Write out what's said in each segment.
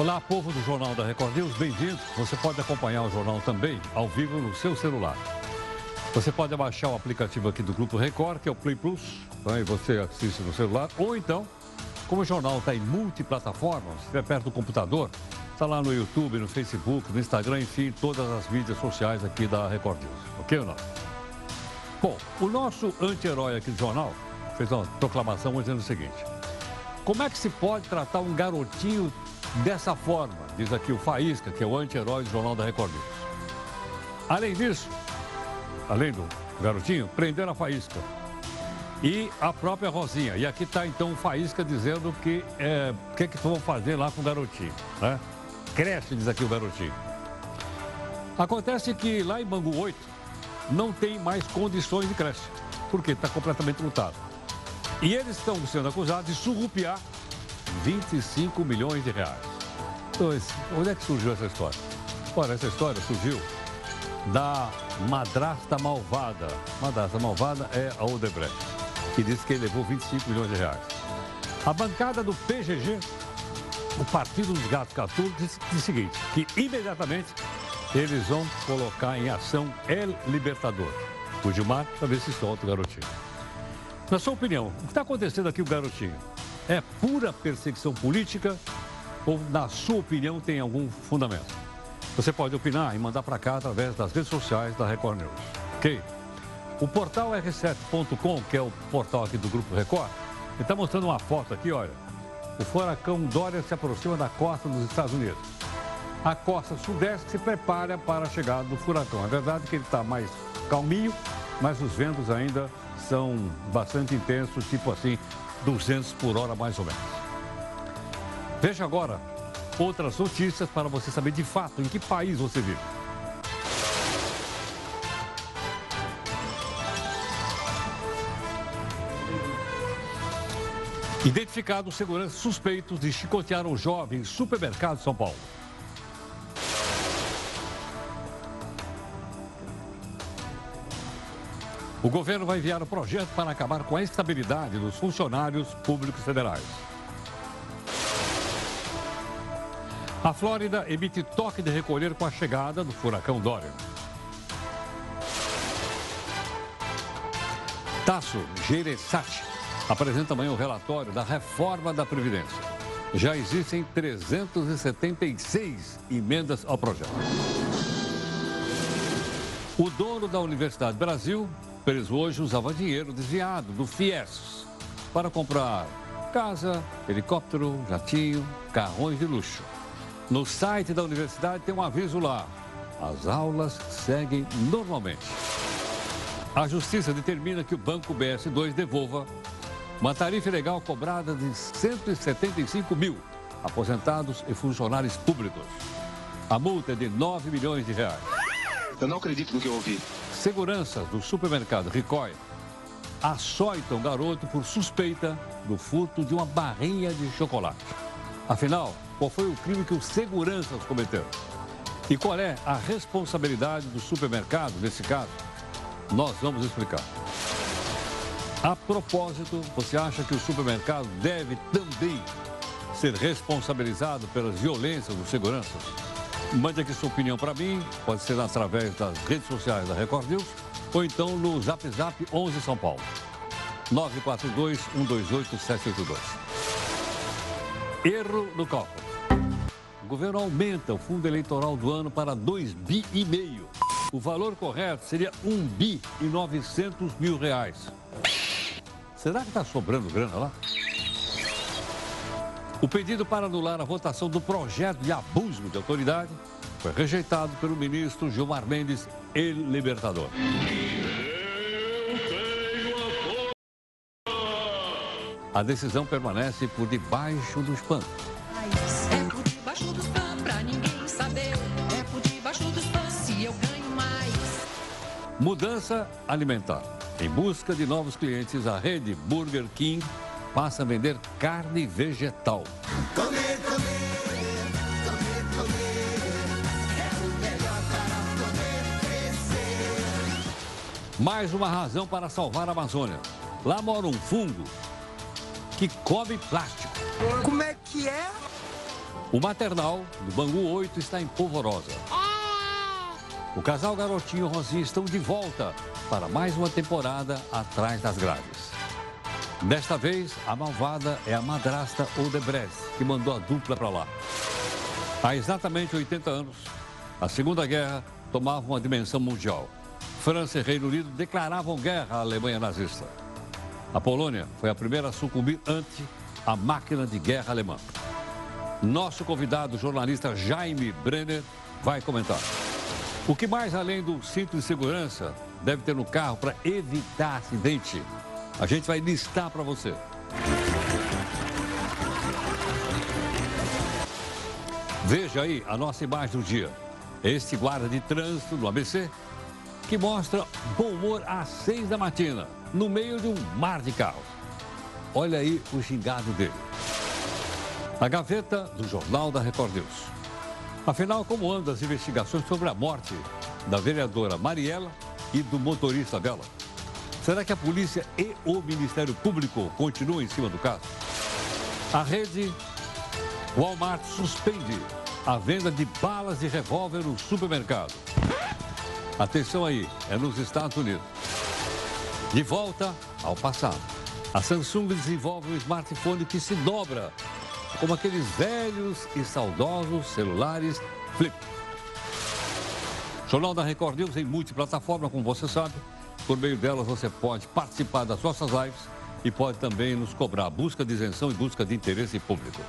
Olá, povo do Jornal da Record News, bem-vindos. Você pode acompanhar o jornal também ao vivo no seu celular. Você pode baixar o aplicativo aqui do Grupo Record, que é o Play Plus, aí você assiste no celular, ou então, como o jornal está em multiplataformas, se estiver perto do computador, está lá no YouTube, no Facebook, no Instagram, enfim, todas as mídias sociais aqui da Record News. Ok ou não? Bom, o nosso anti-herói aqui do jornal fez uma proclamação dizendo o seguinte: Como é que se pode tratar um garotinho dessa forma? Diz aqui o Faísca, que é o anti-herói do jornal da Record News. Além disso, além do garotinho, prenderam a Faísca. E a própria Rosinha. E aqui está então o Faísca dizendo que é, o que, que vão fazer lá com o garotinho, né? Cresce, diz aqui o garotinho. Acontece que lá em Bangu 8 não tem mais condições de creche, porque está completamente lutado. E eles estão sendo acusados de surrupiar 25 milhões de reais. Então, onde é que surgiu essa história? Ora, essa história surgiu da madrasta malvada. Madrasta malvada é a Odebrecht, que disse que ele levou 25 milhões de reais. A bancada do PGG o Partido dos Gatos Catulos disse, o seguinte, que imediatamente eles vão colocar em ação El Libertador, o Gilmar, para ver se solta o garotinho. Na sua opinião, o que está acontecendo aqui o garotinho? É pura perseguição política ou, na sua opinião, tem algum fundamento? Você pode opinar e mandar para cá através das redes sociais da Record News. Ok? O portal r7.com, que é o portal aqui do Grupo Record, está mostrando uma foto aqui, olha o furacão Dória se aproxima da costa dos Estados Unidos. A costa sudeste se prepara para a chegada do furacão. É verdade que ele está mais calminho, mas os ventos ainda são bastante intensos, tipo assim, 200 por hora mais ou menos. Veja agora outras notícias para você saber de fato em que país você vive. Identificados seguranças suspeitos de chicotear um jovem em supermercado de São Paulo. O governo vai enviar um projeto para acabar com a estabilidade dos funcionários públicos federais. A Flórida emite toque de recolher com a chegada do furacão Dorian. Tasso Gereissati apresenta amanhã o relatório da reforma da Previdência. Já existem 376 emendas ao projeto. O dono da Universidade Brasil, preso hoje, usava dinheiro desviado do FIES para comprar casa, helicóptero, jatinho, carrões de luxo. No site da universidade tem um aviso lá. As aulas seguem normalmente. A justiça determina que o Banco BS2 devolva uma tarifa legal cobrada de 175 mil aposentados e funcionários públicos. A multa é de 9 milhões de reais. Eu não acredito no que eu ouvi. Seguranças do supermercado Ricói açoitam garoto por suspeita do furto de uma barrinha de chocolate. Afinal, qual foi o crime que os seguranças cometeram? E qual é a responsabilidade do supermercado nesse caso? Nós vamos explicar. A propósito, você acha que o supermercado deve também ser responsabilizado pelas violências dos seguranças? Mande aqui sua opinião para mim, pode ser através das redes sociais da Record News ou então no Zap Zap 11 São Paulo. 942 128 782. Erro no cálculo. O governo aumenta o fundo eleitoral do ano para 2 bi e meio. O valor correto seria 1 bi e 900 mil reais. Será que está sobrando grana lá? O pedido para anular a votação do projeto de abuso de autoridade foi rejeitado pelo ministro Gilmar Mendes, ele libertador. A decisão permanece por debaixo dos panos. É por debaixo ninguém saber. É por debaixo se eu ganho mais. Mudança alimentar. Em busca de novos clientes, a rede Burger King passa a vender carne vegetal. Comer, comer, comer, comer, é o melhor para poder crescer. Mais uma razão para salvar a Amazônia. Lá mora um fungo que come plástico. Como é que é? O maternal do Bangu 8 está em polvorosa. O casal Garotinho e Rosinha estão de volta para mais uma temporada atrás das grades. Desta vez, a malvada é a madrasta Odebrecht, que mandou a dupla para lá. Há exatamente 80 anos, a Segunda Guerra tomava uma dimensão mundial. França e Reino Unido declaravam guerra à Alemanha nazista. A Polônia foi a primeira a sucumbir ante a máquina de guerra alemã. Nosso convidado, jornalista Jaime Brenner, vai comentar. O que mais, além do cinto de segurança, deve ter no carro para evitar acidente? A gente vai listar para você. Veja aí a nossa imagem do dia. Este guarda de trânsito do ABC que mostra bom humor às seis da matina, no meio de um mar de carros. Olha aí o xingado dele. A gaveta do Jornal da Record News. Afinal, como andam as investigações sobre a morte da vereadora Mariela e do motorista dela? Será que a polícia e o Ministério Público continuam em cima do caso? A rede Walmart suspende a venda de balas de revólver no supermercado. Atenção aí, é nos Estados Unidos. De volta ao passado. A Samsung desenvolve um smartphone que se dobra, como aqueles velhos e saudosos celulares Flip. Jornal da Record News em multiplataforma, como você sabe. Por meio delas você pode participar das nossas lives e pode também nos cobrar busca de isenção e busca de interesse público.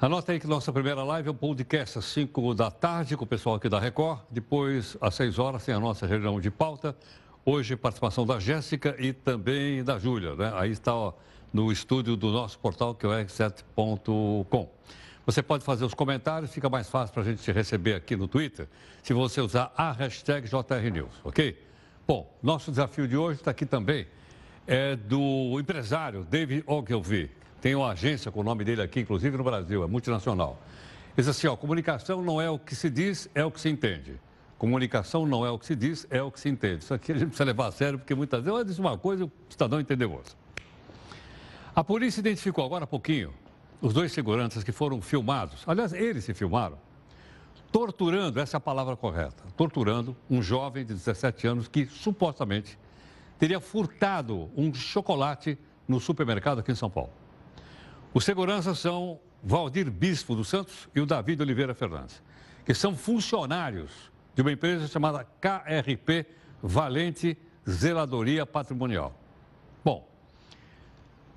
Anota aí que nossa primeira live é um podcast às 5 da tarde com o pessoal aqui da Record. Depois, às 6 horas, tem a nossa reunião de pauta. Hoje, participação da Jéssica e também da Júlia. Né? Aí está ó, no estúdio do nosso portal, que é o r7.com. Você pode fazer os comentários, fica mais fácil para a gente te receber aqui no Twitter, se você usar a hashtag JRNews, ok? Bom, nosso desafio de hoje está aqui também, é do empresário David Ogilvy tem uma agência com o nome dele aqui, inclusive no Brasil, é multinacional. Diz assim, ó, comunicação não é o que se diz, é o que se entende. Comunicação não é o que se diz, é o que se entende. Isso aqui a gente precisa levar a sério, porque muitas vezes eu disse uma coisa e o cidadão entendeu outra. A polícia identificou agora há pouquinho os dois seguranças que foram filmados. Aliás, eles se filmaram torturando, essa é a palavra correta, torturando um jovem de 17 anos que supostamente teria furtado um chocolate no supermercado aqui em São Paulo. Os seguranças são Valdir Bispo dos Santos e o David Oliveira Fernandes, que são funcionários de uma empresa chamada KRP Valente Zeladoria Patrimonial. Bom,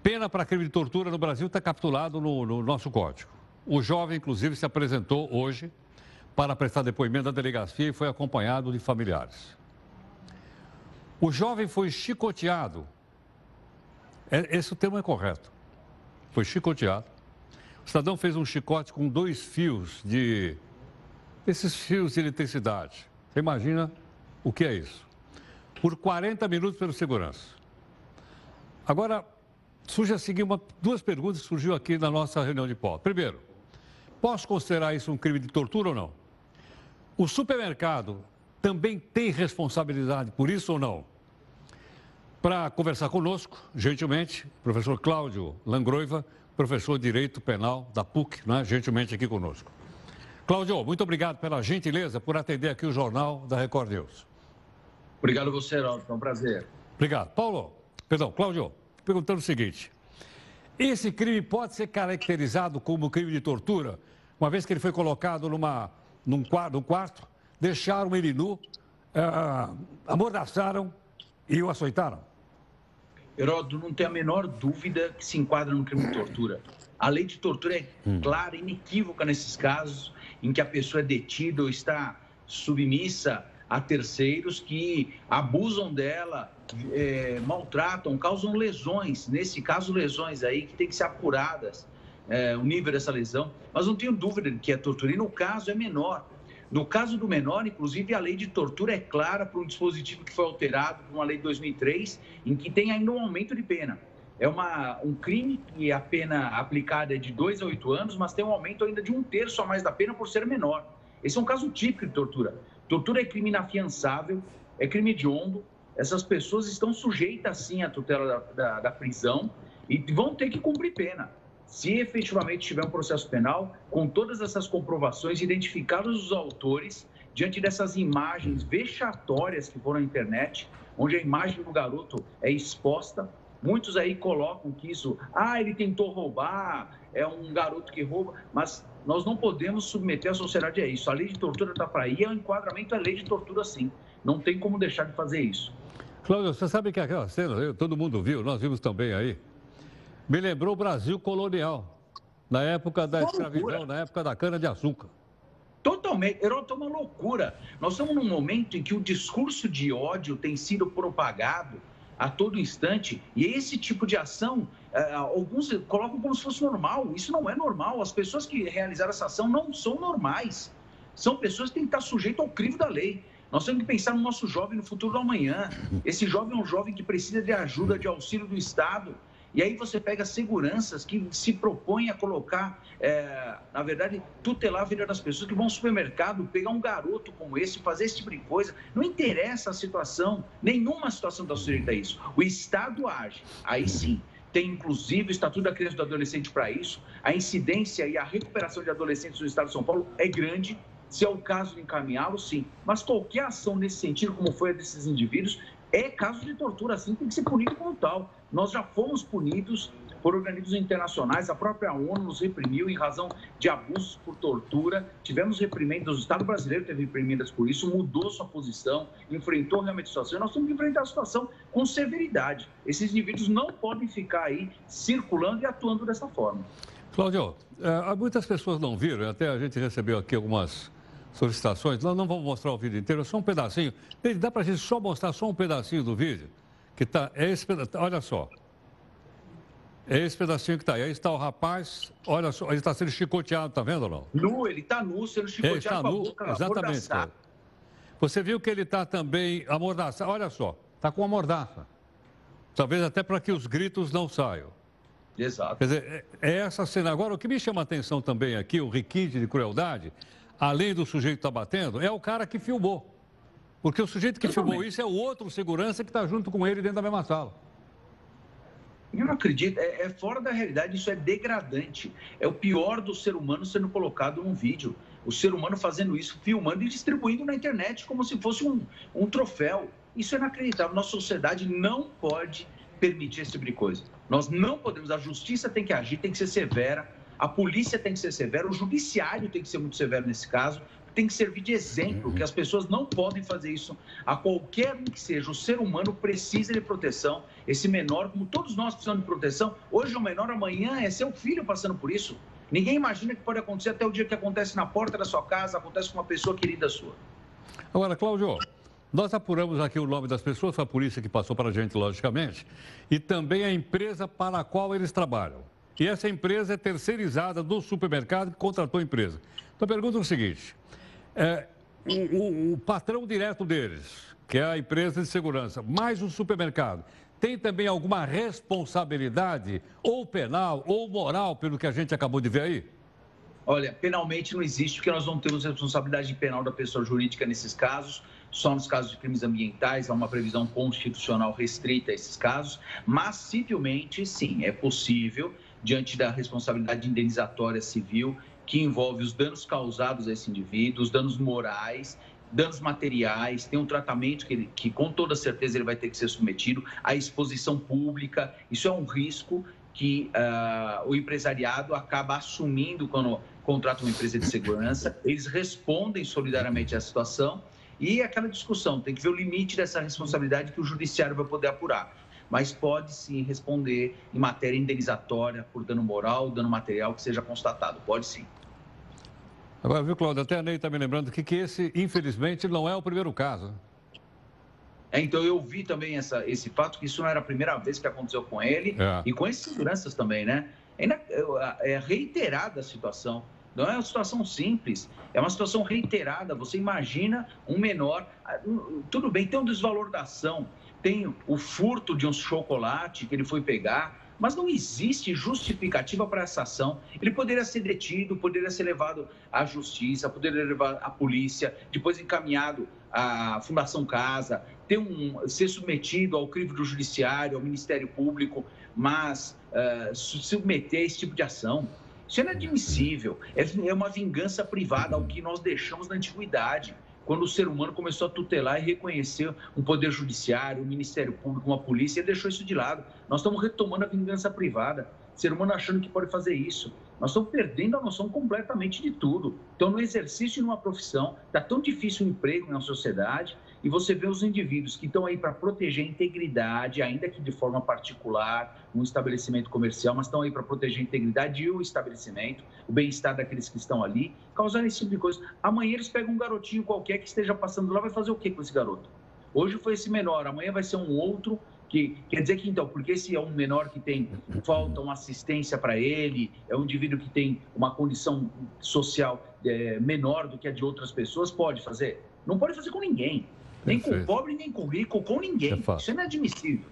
pena para crime de tortura no Brasil está capturado no, no nosso código. O jovem, inclusive, se apresentou hoje para prestar depoimento da delegacia e foi acompanhado de familiares. O jovem foi chicoteado. É, esse termo é correto foi chicoteado. O cidadão fez um chicote com dois fios de. esses fios de eletricidade. Você imagina o que é isso? Por 40 minutos pelo segurança. Agora, surge a seguir uma, duas perguntas que surgiu aqui na nossa reunião de pauta. Primeiro, posso considerar isso um crime de tortura ou não? O supermercado também tem responsabilidade por isso ou não? Para conversar conosco, gentilmente, professor Cláudio Langroiva, professor de Direito Penal da PUC, né, gentilmente aqui conosco. Cláudio, muito obrigado pela gentileza por atender aqui o Jornal da Record News. Obrigado a você, Heraldo, é um prazer. Obrigado. Paulo, perdão, Cláudio, perguntando o seguinte, esse crime pode ser caracterizado como crime de tortura, uma vez que ele foi colocado numa, num, quarto, num quarto deixaram ele nu, uh, amordaçaram e o açoitaram? Heródoto, não tem a menor dúvida que se enquadra no crime de tortura. A lei de tortura é hum. clara, inequívoca nesses casos em que a pessoa é detida ou está submissa a terceiros que abusam dela, é, maltratam, causam lesões. Nesse caso, lesões aí que têm que ser apuradas, é, o nível dessa lesão. Mas não tenho dúvida de que é tortura. E no caso é menor. No caso do menor, inclusive, a lei de tortura é clara para um dispositivo que foi alterado por uma lei de 2003, em que tem ainda um aumento de pena. É uma, um crime que a pena aplicada é de 2 a 8 anos, mas tem um aumento ainda de um terço a mais da pena por ser menor. Esse é um caso típico de tortura. Tortura é crime inafiançável, é crime hediondo. Essas pessoas estão sujeitas, sim, à tutela da, da, da prisão e vão ter que cumprir pena. Se efetivamente tiver um processo penal, com todas essas comprovações, identificados os autores, diante dessas imagens vexatórias que foram na internet, onde a imagem do garoto é exposta, muitos aí colocam que isso, ah, ele tentou roubar, é um garoto que rouba, mas nós não podemos submeter a sociedade a isso. A lei de tortura está para aí, o enquadramento é lei de tortura sim. Não tem como deixar de fazer isso. Cláudio, você sabe que aquela cena, todo mundo viu, nós vimos também aí, me lembrou o Brasil colonial, na época da escravidão, na época da cana-de-açúcar. Totalmente, é uma loucura. Nós estamos num momento em que o discurso de ódio tem sido propagado a todo instante, e esse tipo de ação, eh, alguns colocam como se fosse normal. Isso não é normal. As pessoas que realizaram essa ação não são normais. São pessoas que têm que estar sujeitas ao crivo da lei. Nós temos que pensar no nosso jovem, no futuro do amanhã. Esse jovem é um jovem que precisa de ajuda, de auxílio do Estado. E aí você pega seguranças que se propõem a colocar, é, na verdade, tutelar a vida das pessoas que vão ao supermercado, pegar um garoto como esse, fazer esse tipo de coisa. Não interessa a situação, nenhuma situação está sujeita a isso. O Estado age, aí sim. Tem inclusive o Estatuto da Criança e do Adolescente para isso. A incidência e a recuperação de adolescentes no Estado de São Paulo é grande. Se é o caso de encaminhá-lo, sim. Mas qualquer ação nesse sentido, como foi a desses indivíduos, é caso de tortura, assim, tem que ser punido como tal. Nós já fomos punidos por organismos internacionais, a própria ONU nos reprimiu em razão de abusos por tortura. Tivemos reprimendas, o Estado brasileiro teve reprimidas por isso, mudou sua posição, enfrentou realmente a situação. Nós temos que enfrentar a situação com severidade. Esses indivíduos não podem ficar aí circulando e atuando dessa forma. Cláudio, é, muitas pessoas não viram, até a gente recebeu aqui algumas solicitações. Nós não vamos mostrar o vídeo inteiro, só um pedacinho. Dá para a gente só mostrar só um pedacinho do vídeo? Que tá, é esse pedacinho, olha só. É esse pedacinho que está aí. Aí está o rapaz, olha só, ele está sendo chicoteado, tá vendo ou não? Nu, ele está nu, sendo chicoteado ele está nu, boca, Exatamente. Você viu que ele está também amordaçado, olha só, está com a mordaça. Talvez até para que os gritos não saiam. Exato. Quer dizer, é, é essa cena. Agora, o que me chama a atenção também aqui, o requinte de crueldade, além do sujeito estar tá batendo, é o cara que filmou. Porque o sujeito que Eu filmou isso é o outro segurança que está junto com ele dentro da mesma sala. Eu não acredito, é, é, fora da realidade, isso é degradante. É o pior do ser humano sendo colocado num vídeo. O ser humano fazendo isso, filmando e distribuindo na internet como se fosse um, um troféu. Isso é inacreditável. Nossa sociedade não pode permitir esse tipo de coisa. Nós não podemos, a justiça tem que agir, tem que ser severa, a polícia tem que ser severa, o judiciário tem que ser muito severo nesse caso, tem que servir de exemplo, que as pessoas não podem fazer isso a qualquer um que seja. O ser humano precisa de proteção. Esse menor, como todos nós precisamos de proteção, hoje o menor, amanhã é seu filho passando por isso. Ninguém imagina que pode acontecer até o dia que acontece na porta da sua casa, acontece com uma pessoa querida sua. Agora, Cláudio, nós apuramos aqui o nome das pessoas, foi a polícia que passou para a gente, logicamente, e também a empresa para a qual eles trabalham. E essa empresa é terceirizada do supermercado que contratou a empresa. Então, pergunta é o seguinte: é, o, o, o patrão direto deles, que é a empresa de segurança, mais o supermercado, tem também alguma responsabilidade, ou penal, ou moral, pelo que a gente acabou de ver aí? Olha, penalmente não existe, porque nós não temos responsabilidade penal da pessoa jurídica nesses casos, só nos casos de crimes ambientais, há uma previsão constitucional restrita a esses casos, mas civilmente, sim, é possível, diante da responsabilidade indenizatória civil, que envolve os danos causados a esse indivíduo, os danos morais, danos materiais, tem um tratamento que, ele, que com toda certeza ele vai ter que ser submetido, à exposição pública, isso é um risco que uh, o empresariado acaba assumindo quando contrata uma empresa de segurança, eles respondem solidariamente à situação e aquela discussão, tem que ver o limite dessa responsabilidade que o judiciário vai poder apurar. Mas pode sim responder em matéria indenizatória por dano moral, dano material que seja constatado. Pode sim. Agora, viu, Cláudio, até a Ney está me lembrando que, que esse, infelizmente, não é o primeiro caso. É, então, eu vi também essa, esse fato, que isso não era a primeira vez que aconteceu com ele é. e com esses seguranças também, né? É, é reiterada a situação. Não é uma situação simples, é uma situação reiterada. Você imagina um menor, ah, tudo bem, tem um desvalor da ação, tem o furto de um chocolate que ele foi pegar, mas não existe justificativa para essa ação. Ele poderia ser detido, poderia ser levado à justiça, poderia levar à polícia, depois encaminhado à Fundação Casa, ter um, ser submetido ao crivo do judiciário, ao Ministério Público, mas uh, submeter a esse tipo de ação. Isso é inadmissível. É, é uma vingança privada ao que nós deixamos na antiguidade quando o ser humano começou a tutelar e reconhecer um poder judiciário, um Ministério Público, uma polícia, ele deixou isso de lado. Nós estamos retomando a vingança privada. Ser humano achando que pode fazer isso. Nós estamos perdendo a noção completamente de tudo. Então, no exercício de uma profissão, está tão difícil o um emprego na sociedade, e você vê os indivíduos que estão aí para proteger a integridade, ainda que de forma particular, um estabelecimento comercial, mas estão aí para proteger a integridade e o estabelecimento, o bem-estar daqueles que estão ali, causando esse tipo de coisa. Amanhã eles pegam um garotinho qualquer que esteja passando lá, vai fazer o que com esse garoto? Hoje foi esse menor, amanhã vai ser um outro que quer dizer que então, porque esse é um menor que tem falta uma assistência para ele, é um indivíduo que tem uma condição social é, menor do que a de outras pessoas, pode fazer? Não pode fazer com ninguém. Nem Perfeito. com pobre, nem com rico, com ninguém. É Isso é inadmissível.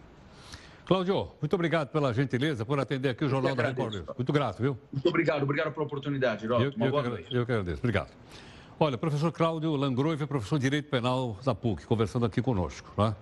Cláudio, muito obrigado pela gentileza, por atender aqui o Jornal da Record. Muito grato, viu? Muito obrigado, obrigado pela oportunidade, Herói. Eu, eu, eu, eu que agradeço. Obrigado. Olha, professor Cláudio Langroive é professor de Direito Penal da PUC, conversando aqui conosco. Né?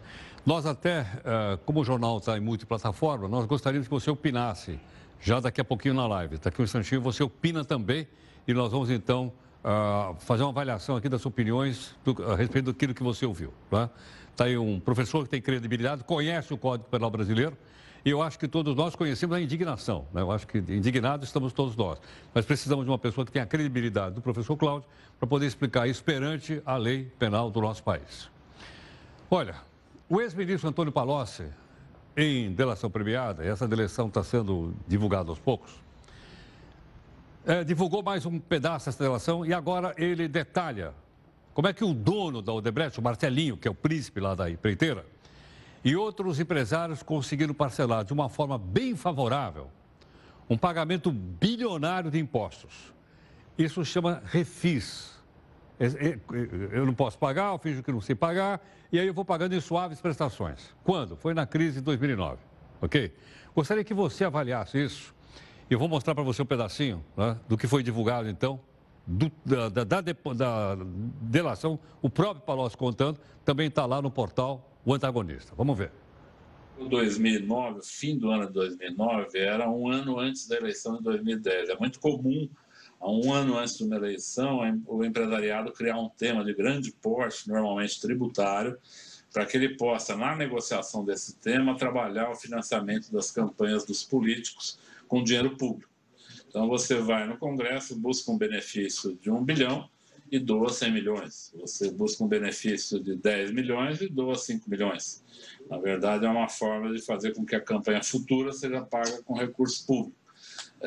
Nós até, eh, como o jornal está em multiplataforma, nós gostaríamos que você opinasse, já daqui a pouquinho na live. Daqui a um instantinho você opina também e nós vamos então uh, fazer uma avaliação aqui das opiniões a respeito daquilo que você ouviu. Está tá aí um professor que tem credibilidade, conhece o Código Penal Brasileiro, e eu acho que todos nós conhecemos a indignação. Né? Eu acho que indignados estamos todos nós. Mas precisamos de uma pessoa que tenha a credibilidade do professor Cláudio para poder explicar isso perante a lei penal do nosso país. Olha, o ex-ministro Antônio Palocci, em delação premiada, essa delação está sendo divulgada aos poucos, é, divulgou mais um pedaço dessa relação e agora ele detalha como é que o dono da Odebrecht, o Marcelinho, que é o príncipe lá da empreiteira, e outros empresários conseguiram parcelar de uma forma bem favorável um pagamento bilionário de impostos. Isso chama refis. É, é, eu não posso pagar, eu finjo que não sei pagar, e aí eu vou pagando em suaves prestações. Quando? Foi na crise de 2009, ok? Gostaria que você avaliasse isso eu vou mostrar para você um pedacinho né, do que foi divulgado, então, do, da, da, da, da, delação. O próprio Palocci contando, também está lá no portal O Antagonista. Vamos ver. 2009, fim do ano de 2009, era um ano antes da eleição de 2010. É muito comum, há um ano antes de uma eleição, o empresariado criar um tema de grande porte, normalmente tributário, para que ele possa, na negociação desse tema, trabalhar o financiamento das campanhas dos políticos com dinheiro público. Então, você vai no Congresso, busca um benefício de um bilhão e doa 100 milhões. Você busca um benefício de 10 milhões e doa 5 milhões. Na verdade, é uma forma de fazer com que a campanha futura seja paga com recurso público.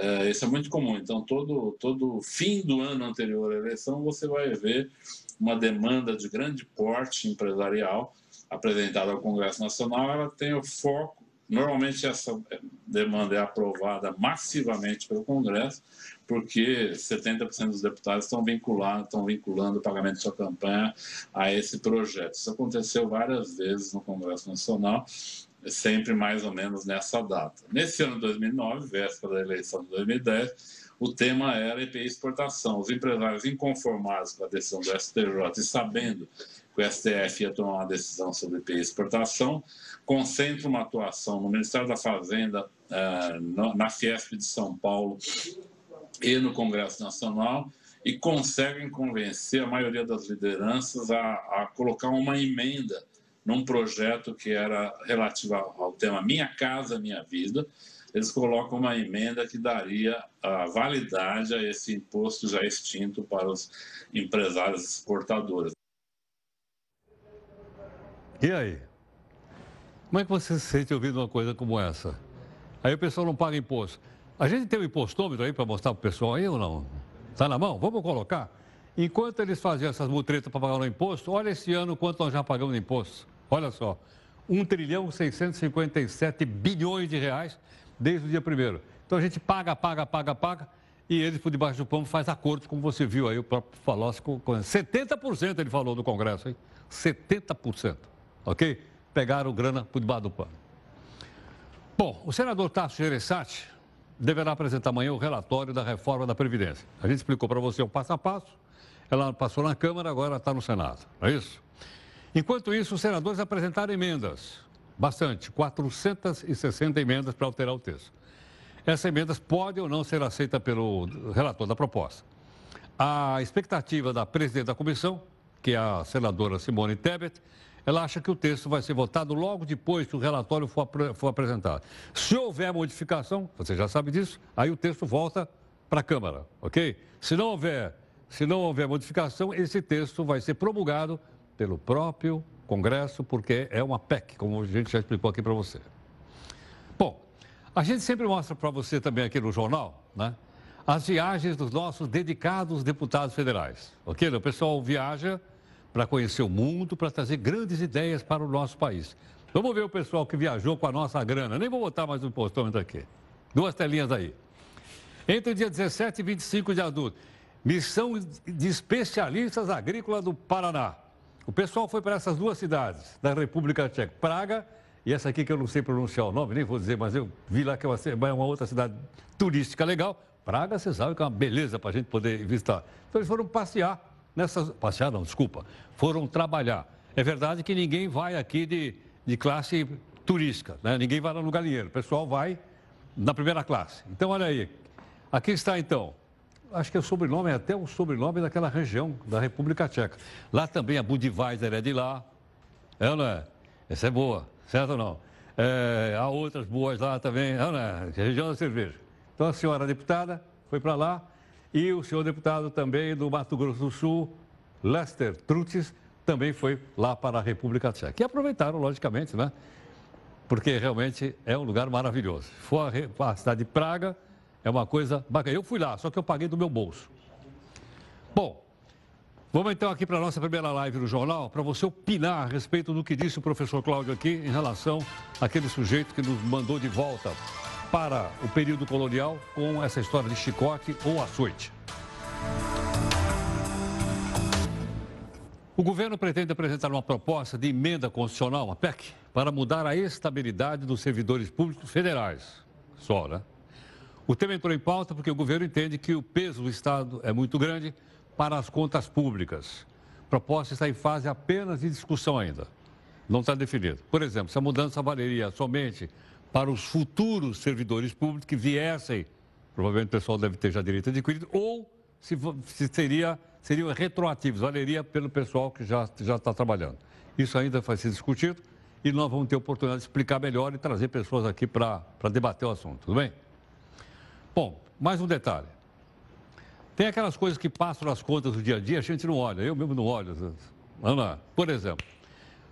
É, isso é muito comum. Então, todo, todo fim do ano anterior à eleição, você vai ver uma demanda de grande porte empresarial apresentada ao Congresso Nacional. Ela tem o foco Normalmente essa demanda é aprovada massivamente pelo Congresso, porque 70% dos deputados estão vinculados, estão vinculando o pagamento de sua campanha a esse projeto. Isso aconteceu várias vezes no Congresso Nacional, sempre mais ou menos nessa data. Nesse ano de 2009, véspera da eleição de 2010, o tema era EPI exportação. Os empresários inconformados com a decisão do STJ e sabendo que o STF ia tomar uma decisão sobre EPI exportação, concentra uma atuação no Ministério da Fazenda, eh, na Fiesp de São Paulo e no Congresso Nacional e conseguem convencer a maioria das lideranças a, a colocar uma emenda num projeto que era relativo ao tema Minha Casa Minha Vida. Eles colocam uma emenda que daria a validade a esse imposto já extinto para os empresários exportadores. E aí? Como é que você se sente ouvindo uma coisa como essa? Aí o pessoal não paga imposto. A gente tem um impostômetro aí para mostrar para o pessoal aí ou não? Está na mão? Vamos colocar? Enquanto eles faziam essas mutretas para pagar o imposto, olha esse ano quanto nós já pagamos de imposto. Olha só, 1 trilhão 657 bilhões de reais desde o dia primeiro. Então a gente paga, paga, paga, paga, e eles, por debaixo do pão, faz acordos, como você viu aí, o próprio Falossi, com 70% ele falou no Congresso, hein? 70%, ok? pegaram grana por debaixo do pano. Bom, o senador Tasso Gereissati deverá apresentar amanhã o relatório da reforma da Previdência. A gente explicou para você o passo a passo, ela passou na Câmara, agora está no Senado, não é isso? Enquanto isso, os senadores apresentaram emendas, bastante, 460 emendas para alterar o texto. Essas emendas podem ou não ser aceitas pelo relator da proposta. A expectativa da presidente da comissão, que é a senadora Simone Tebet, ela acha que o texto vai ser votado logo depois que o relatório for, for apresentado. Se houver modificação, você já sabe disso, aí o texto volta para a Câmara, ok? Se não houver, se não houver modificação, esse texto vai ser promulgado pelo próprio Congresso, porque é uma PEC, como a gente já explicou aqui para você. Bom, a gente sempre mostra para você também aqui no jornal, né? As viagens dos nossos dedicados deputados federais, ok? O pessoal viaja para conhecer o mundo, para trazer grandes ideias para o nosso país. Vamos ver o pessoal que viajou com a nossa grana. Nem vou botar mais um postômetro aqui. Duas telinhas aí. Entre o dia 17 e 25 de adulto, missão de especialistas agrícolas do Paraná. O pessoal foi para essas duas cidades da República Tcheca, Praga e essa aqui que eu não sei pronunciar o nome, nem vou dizer, mas eu vi lá que é uma, é uma outra cidade turística legal. Praga, você sabe que é uma beleza para a gente poder visitar. Então eles foram passear nessas. Passear não, desculpa. Foram trabalhar. É verdade que ninguém vai aqui de, de classe turística, né? ninguém vai lá no galinheiro. O pessoal vai na primeira classe. Então, olha aí. Aqui está então. Acho que o sobrenome é até o sobrenome daquela região da República Tcheca. Lá também a Budweiser é de lá. É ou não é? Essa é boa, certo ou não? É, há outras boas lá também, é ou não é? Região da cerveja. Então a senhora deputada foi para lá e o senhor deputado também do Mato Grosso do Sul, Lester Trutz, também foi lá para a República Tcheca. E aproveitaram, logicamente, né? Porque realmente é um lugar maravilhoso. Foi a cidade de Praga, é uma coisa bacana. Eu fui lá, só que eu paguei do meu bolso. Bom, vamos então aqui para a nossa primeira live no jornal, para você opinar a respeito do que disse o professor Cláudio aqui em relação àquele sujeito que nos mandou de volta para o período colonial com essa história de chicote ou açoite. O governo pretende apresentar uma proposta de emenda constitucional, uma PEC, para mudar a estabilidade dos servidores públicos federais. Só, né? O tema entrou em pauta porque o governo entende que o peso do Estado é muito grande para as contas públicas. A proposta está em fase apenas de discussão ainda. Não está definido. Por exemplo, se a mudança valeria somente para os futuros servidores públicos que viessem, provavelmente o pessoal deve ter já direito adquirido, ou se, se seria, seriam retroativos, valeria pelo pessoal que já, já está trabalhando. Isso ainda vai ser discutido e nós vamos ter oportunidade de explicar melhor e trazer pessoas aqui para debater o assunto, tudo bem? Bom, mais um detalhe. Tem aquelas coisas que passam nas contas do dia a dia, a gente não olha, eu mesmo não olho. Ana, por exemplo,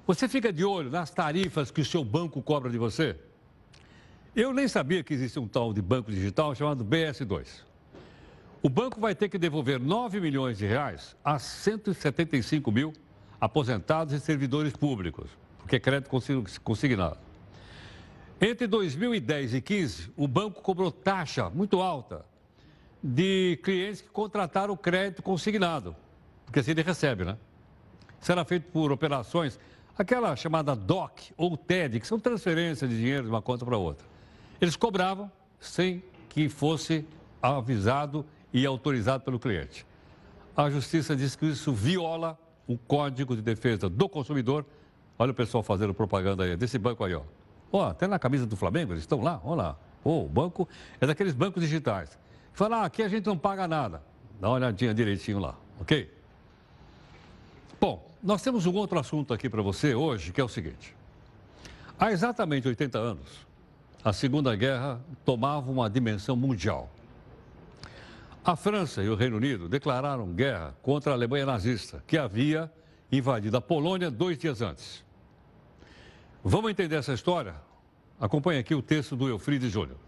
você fica de olho nas tarifas que o seu banco cobra de você? Eu nem sabia que existia um tal de banco digital chamado BS2. O banco vai ter que devolver 9 milhões de reais a 175 mil aposentados e servidores públicos, porque é crédito consignado. Entre 2010 e 2015, o banco cobrou taxa muito alta de clientes que contrataram o crédito consignado, porque assim ele recebe, né? Será feito por operações, aquela chamada DOC ou TED, que são transferências de dinheiro de uma conta para outra. Eles cobravam sem que fosse avisado e autorizado pelo cliente. A justiça diz que isso viola o Código de Defesa do Consumidor. Olha o pessoal fazendo propaganda aí, desse banco aí, ó. Ó, até na camisa do Flamengo, eles estão lá, olha lá. O banco é daqueles bancos digitais. Fala, ah, aqui a gente não paga nada. Dá uma olhadinha direitinho lá, ok? Bom, nós temos um outro assunto aqui para você hoje, que é o seguinte. Há exatamente 80 anos, a Segunda Guerra tomava uma dimensão mundial. A França e o Reino Unido declararam guerra contra a Alemanha nazista, que havia invadido a Polônia dois dias antes. Vamos entender essa história? Acompanhe aqui o texto do Eufrides Júnior.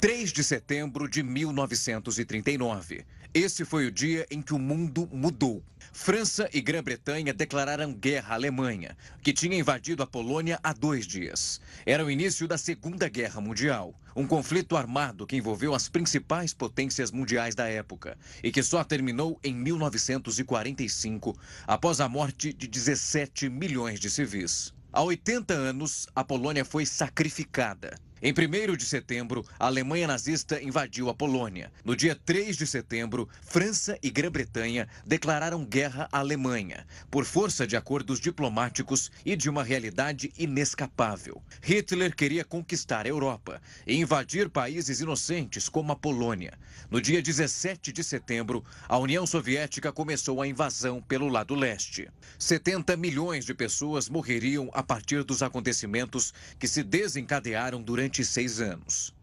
3 de setembro de 1939. Esse foi o dia em que o mundo mudou. França e Grã-Bretanha declararam guerra à Alemanha, que tinha invadido a Polônia há dois dias. Era o início da Segunda Guerra Mundial, um conflito armado que envolveu as principais potências mundiais da época e que só terminou em 1945, após a morte de 17 milhões de civis. Há 80 anos, a Polônia foi sacrificada. Em 1 de setembro, a Alemanha nazista invadiu a Polônia. No dia 3 de setembro, França e Grã-Bretanha declararam guerra à Alemanha, por força de acordos diplomáticos e de uma realidade inescapável. Hitler queria conquistar a Europa e invadir países inocentes como a Polônia. No dia 17 de setembro, a União Soviética começou a invasão pelo lado leste. 70 milhões de pessoas morreriam a partir dos acontecimentos que se desencadearam durante 26 anos.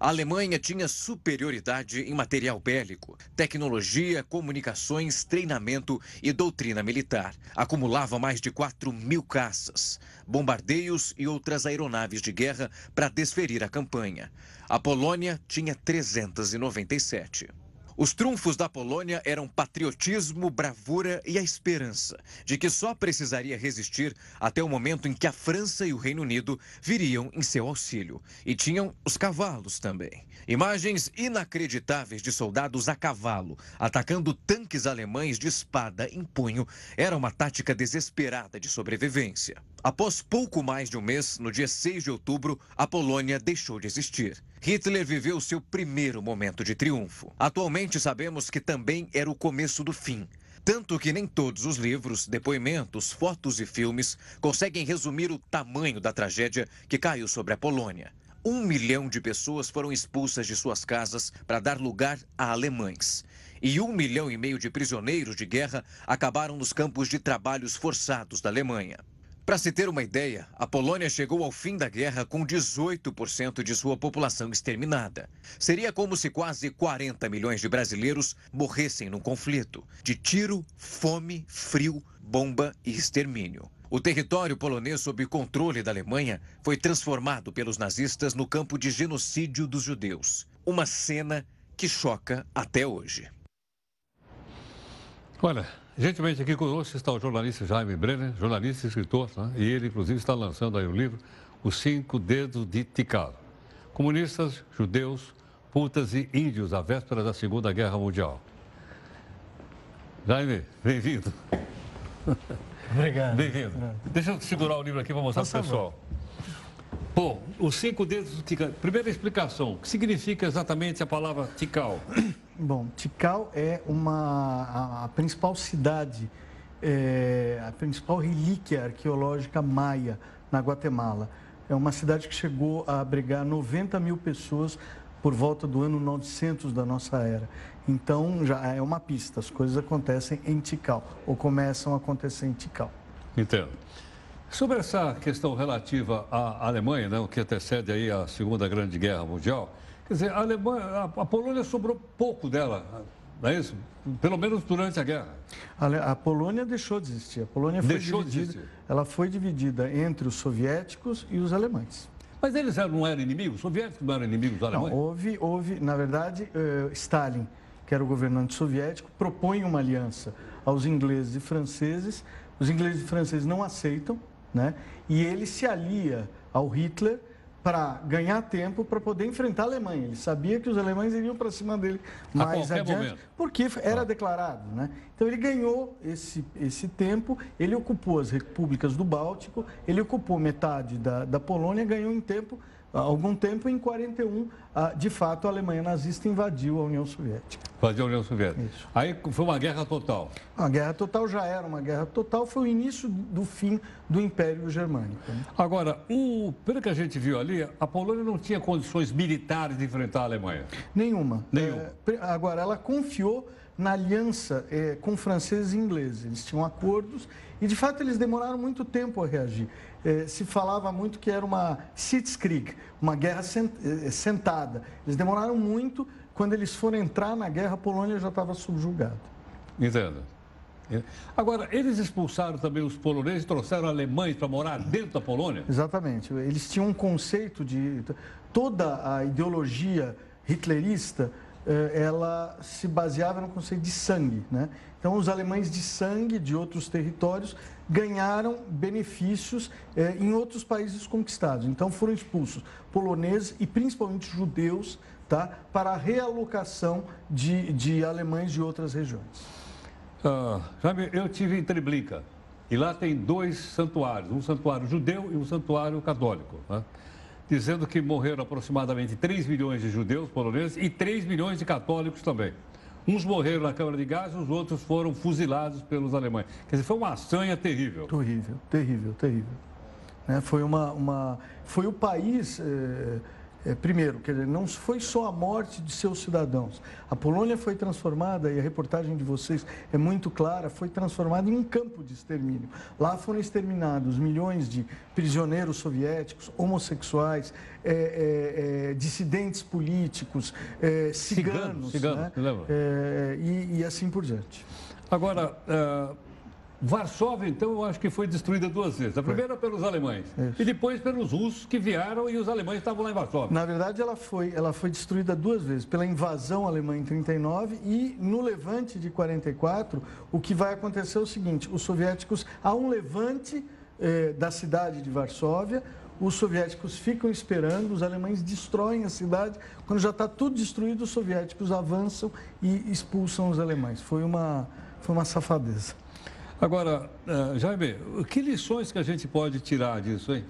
A Alemanha tinha superioridade em material bélico, tecnologia, comunicações, treinamento e doutrina militar. Acumulava mais de 4 mil caças, bombardeios e outras aeronaves de guerra para desferir a campanha. A Polônia tinha 397. Os trunfos da Polônia eram patriotismo, bravura e a esperança de que só precisaria resistir até o momento em que a França e o Reino Unido viriam em seu auxílio. E tinham os cavalos também. Imagens inacreditáveis de soldados a cavalo atacando tanques alemães de espada em punho era uma tática desesperada de sobrevivência. Após pouco mais de um mês, no dia 6 de outubro, a Polônia deixou de existir. Hitler viveu seu primeiro momento de triunfo. Atualmente sabemos que também era o começo do fim. Tanto que nem todos os livros, depoimentos, fotos e filmes conseguem resumir o tamanho da tragédia que caiu sobre a Polônia. Um milhão de pessoas foram expulsas de suas casas para dar lugar a alemães. E um milhão e meio de prisioneiros de guerra acabaram nos campos de trabalhos forçados da Alemanha. Para se ter uma ideia, a Polônia chegou ao fim da guerra com 18% de sua população exterminada. Seria como se quase 40 milhões de brasileiros morressem num conflito de tiro, fome, frio, bomba e extermínio. O território polonês sob controle da Alemanha foi transformado pelos nazistas no campo de genocídio dos judeus. Uma cena que choca até hoje. Olha, Gentilmente aqui conosco está o jornalista Jaime Brenner, jornalista e escritor, né? e ele inclusive está lançando aí o livro Os Cinco Dedos de Tikal. Comunistas, judeus, putas e índios à véspera da Segunda Guerra Mundial. Jaime, bem-vindo. Obrigado. Bem-vindo. Deixa eu segurar o livro aqui para mostrar para o pessoal. Bom, os cinco dedos do Tikal. Primeira explicação, o que significa exatamente a palavra Tikal? Bom, Tikal é uma, a, a principal cidade, é, a principal relíquia arqueológica maia na Guatemala. É uma cidade que chegou a abrigar 90 mil pessoas por volta do ano 900 da nossa era. Então, já é uma pista, as coisas acontecem em Tikal, ou começam a acontecer em Tikal. Entendo. Sobre essa questão relativa à Alemanha, né, o que antecede aí a Segunda Grande Guerra Mundial, Quer dizer, a, Alemanha, a, a Polônia sobrou pouco dela, não é isso? Pelo menos durante a guerra. A, a Polônia deixou de existir. A Polônia foi deixou dividida. De ela foi dividida entre os soviéticos e os alemães. Mas eles não eram inimigos? Os soviéticos não eram inimigos dos alemães? Não, houve, houve, na verdade, uh, Stalin, que era o governante soviético, propõe uma aliança aos ingleses e franceses. Os ingleses e franceses não aceitam, né? E ele se alia ao Hitler para ganhar tempo para poder enfrentar a Alemanha. Ele sabia que os alemães iriam para cima dele mais adiante, momento. porque era ah. declarado. Né? Então ele ganhou esse, esse tempo, ele ocupou as repúblicas do Báltico, ele ocupou metade da, da Polônia, ganhou em tempo algum tempo, em 41, de fato, a Alemanha nazista invadiu a União Soviética. Invadiu a União Soviética. Isso. Aí foi uma guerra total. A guerra total já era uma guerra total, foi o início do fim do Império Germânico. Né? Agora, o, pelo que a gente viu ali, a Polônia não tinha condições militares de enfrentar a Alemanha. Nenhuma. Nenhuma. É, agora, ela confiou na aliança é, com franceses e ingleses. Eles tinham acordos e, de fato, eles demoraram muito tempo a reagir. É, se falava muito que era uma Sitzkrieg, uma guerra é, Eles demoraram muito. Quando eles foram entrar na guerra, a Polônia já estava subjugada. Entendo. É. Agora, eles expulsaram também os poloneses, trouxeram alemães para morar dentro da Polônia? Exatamente. Eles tinham um conceito de. Toda a ideologia hitlerista ela se baseava no conceito de sangue. Né? Então, os alemães de sangue de outros territórios ganharam benefícios eh, em outros países conquistados. Então, foram expulsos poloneses e principalmente judeus tá, para a realocação de, de alemães de outras regiões. Ah, eu tive em Treblinka e lá tem dois santuários, um santuário judeu e um santuário católico. Né? Dizendo que morreram aproximadamente 3 milhões de judeus poloneses e 3 milhões de católicos também. Uns morreram na câmara de gás, os outros foram fuzilados pelos alemães. Quer dizer, foi uma sanha terrível. Terrível, terrível, terrível. Né? Foi, uma, uma, foi o país. Eh é, primeiro, quer dizer, não foi só a morte de seus cidadãos. A Polônia foi transformada, e a reportagem de vocês é muito clara, foi transformada em um campo de extermínio. Lá foram exterminados milhões de prisioneiros soviéticos, homossexuais, é, é, é dissidentes políticos, é, ciganos, ciganos, né? É, e, e, assim por diante. Agora, Varsóvia, então, eu acho que foi destruída duas vezes. A primeira pelos alemães Isso. e depois pelos russos que vieram e os alemães estavam lá em Varsóvia. Na verdade, ela foi, ela foi destruída duas vezes, pela invasão alemã em 39 e no levante de 44, o que vai acontecer é o seguinte, os soviéticos, há um levante eh, da cidade de Varsóvia, os soviéticos ficam esperando, os alemães destroem a cidade. Quando já está tudo destruído, os soviéticos avançam e expulsam os alemães. Foi uma, foi uma safadeza. Agora, uh, Jaime, que lições que a gente pode tirar disso, hein?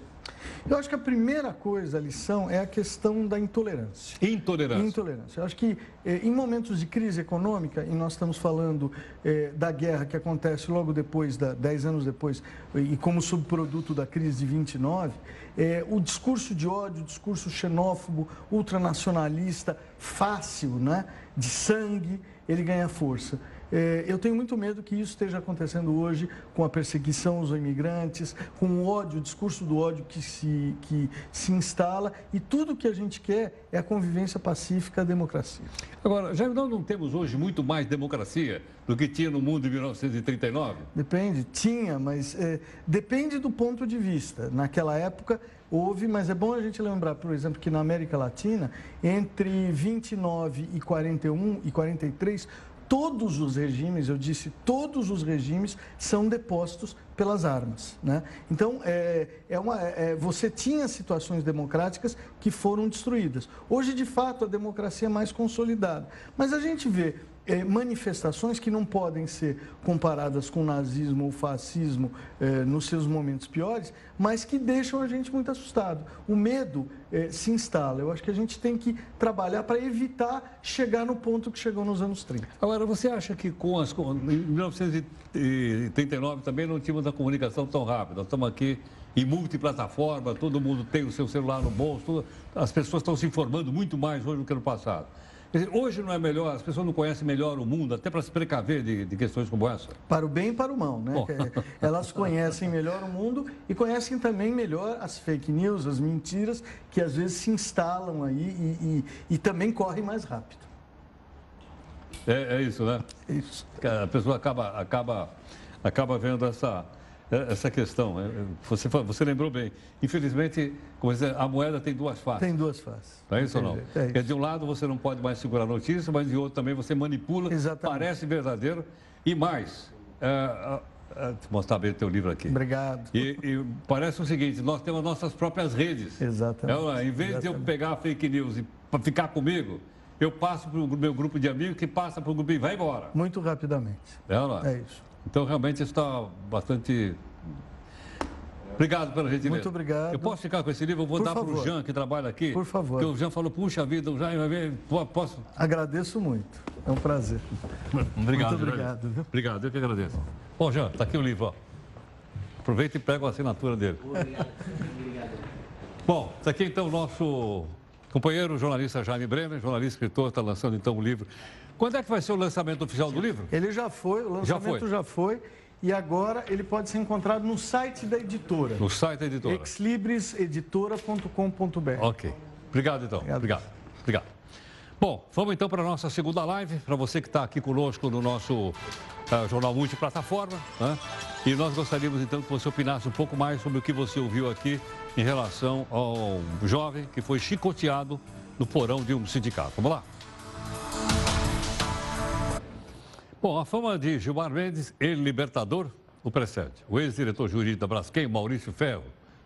Eu acho que a primeira coisa, a lição, é a questão da intolerância. Intolerância. Intolerância. Eu acho que eh, em momentos de crise econômica, e nós estamos falando eh, da guerra que acontece logo depois, da, dez anos depois, e como subproduto da crise de 29, eh, o discurso de ódio, o discurso xenófobo, ultranacionalista, fácil, né, de sangue, ele ganha força. É, eu tenho muito medo que isso esteja acontecendo hoje com a perseguição aos imigrantes, com o ódio, o discurso do ódio que se, que se instala e tudo que a gente quer é a convivência pacífica, a democracia. Agora, já nós não temos hoje muito mais democracia do que tinha no mundo em 1939? Depende, tinha, mas é, depende do ponto de vista. Naquela época houve, mas é bom a gente lembrar, por exemplo, que na América Latina, entre 29 e 41 e 43, todos os regimes, eu disse, todos os regimes são depostos pelas armas. Né? Então, é, é uma, é, você tinha situações democráticas que foram destruídas. Hoje, de fato, a democracia é mais consolidada. Mas a gente vê é, manifestações que não podem ser comparadas com nazismo ou fascismo é, nos seus momentos piores, mas que deixam a gente muito assustado. O medo é, se instala. Eu acho que a gente tem que trabalhar para evitar chegar no ponto que chegou nos anos 30. Agora, você acha que com as. Com, em 1939 também não tínhamos a comunicação tão rápida. Nós estamos aqui em multiplataforma, todo mundo tem o seu celular no bolso, as pessoas estão se informando muito mais hoje do que no passado. Hoje não é melhor, as pessoas não conhecem melhor o mundo, até para se precaver de, de, questões como essa? Para o bem e para o mal, né? Elas conhecem melhor o mundo e conhecem também melhor as fake news, as mentiras, que às vezes se instalam aí e, e, e também correm mais rápido. É, é, isso, né? Isso. A pessoa acaba, acaba, acaba vendo essa, é, essa questão. É, Você, você lembrou bem. Infelizmente, como dizer, a moeda tem duas faces. Tem duas faces. Não é isso ou não? É isso. De um lado você não pode mais segurar a notícia, mas de outro também você manipula, Exatamente. parece verdadeiro. E mais, é, é, mostrar bem o teu livro aqui. Obrigado. E, e, parece o seguinte, nós temos nossas próprias redes. Exatamente. É, em vez Exatamente. de eu pegar a fake news e ficar comigo, eu passo para o meu grupo de amigos, que passa para o grupo e vai embora. Muito rapidamente. É, é? é isso. Então, realmente, está bastante. Obrigado pela gentileza. Muito obrigado. Eu posso ficar com esse livro? Eu vou Por dar para o Jean, que trabalha aqui. Por favor. Porque o Jean falou, puxa vida, o Jean vai ver. Posso? Agradeço muito. É um prazer. obrigado. Muito obrigado. Viu? Obrigado, eu que agradeço. Bom, Jean, está aqui o livro. Ó. Aproveita e pega a assinatura dele. Obrigado. Bom, está aqui então o nosso companheiro, jornalista Jaime Brenner, jornalista escritor, está lançando então o livro quando é que vai ser o lançamento oficial do livro? Ele já foi, o lançamento já foi. Já foi e agora ele pode ser encontrado no site da editora. No site da editora. exlibriseditora.com.br. Ok. Obrigado, então. Obrigado. Obrigado. Obrigado. Bom, vamos então para a nossa segunda live. Para você que está aqui conosco no nosso uh, Jornal Multiplataforma. Né? E nós gostaríamos então que você opinasse um pouco mais sobre o que você ouviu aqui em relação ao jovem que foi chicoteado no porão de um sindicato. Vamos lá. Bom, a fama de Gilmar Mendes, ele libertador, o precede. O ex-diretor jurídico da Braskem, Maurício Ferro,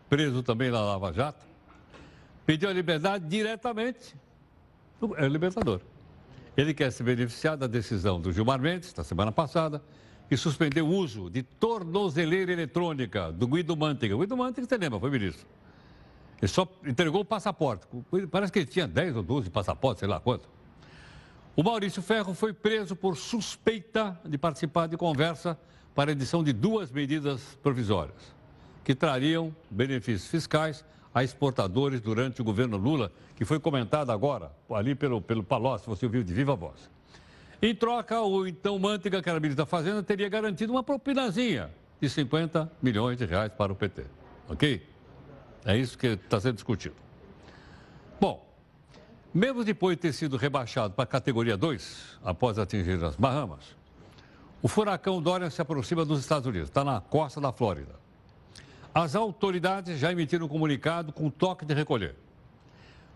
preso também na Lava Jato, pediu a liberdade diretamente do é, libertador. Ele quer se beneficiar da decisão do Gilmar Mendes, da semana passada, que suspendeu o uso de tornozeleira eletrônica do Guido Mantega. Guido Mantega, você lembra, foi ministro. Ele só entregou o passaporte. Parece que ele tinha 10 ou 12 passaportes, sei lá quanto. O Maurício Ferro foi preso por suspeita de participar de conversa para a edição de duas medidas provisórias, que trariam benefícios fiscais a exportadores durante o governo Lula, que foi comentado agora, ali pelo, pelo Palocci, você ouviu de viva voz. Em troca, o então Manteiga, que era ministro da Fazenda, teria garantido uma propinazinha de 50 milhões de reais para o PT. Ok? É isso que está sendo discutido. Bom, mesmo depois de ter sido rebaixado para a categoria 2, após atingir as Bahamas, o furacão Dorian se aproxima dos Estados Unidos, está na costa da Flórida. As autoridades já emitiram um comunicado com toque de recolher.